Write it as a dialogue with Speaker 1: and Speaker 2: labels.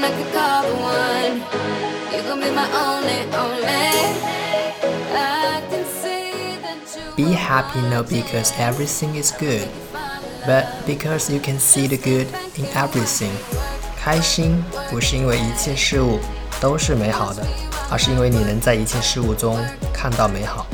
Speaker 1: like a couple one，be happy not because everything is good，but because you can see the good in everything。开心不是因为一切事物都是美好的，而是因为你能在一切事物中看到美好。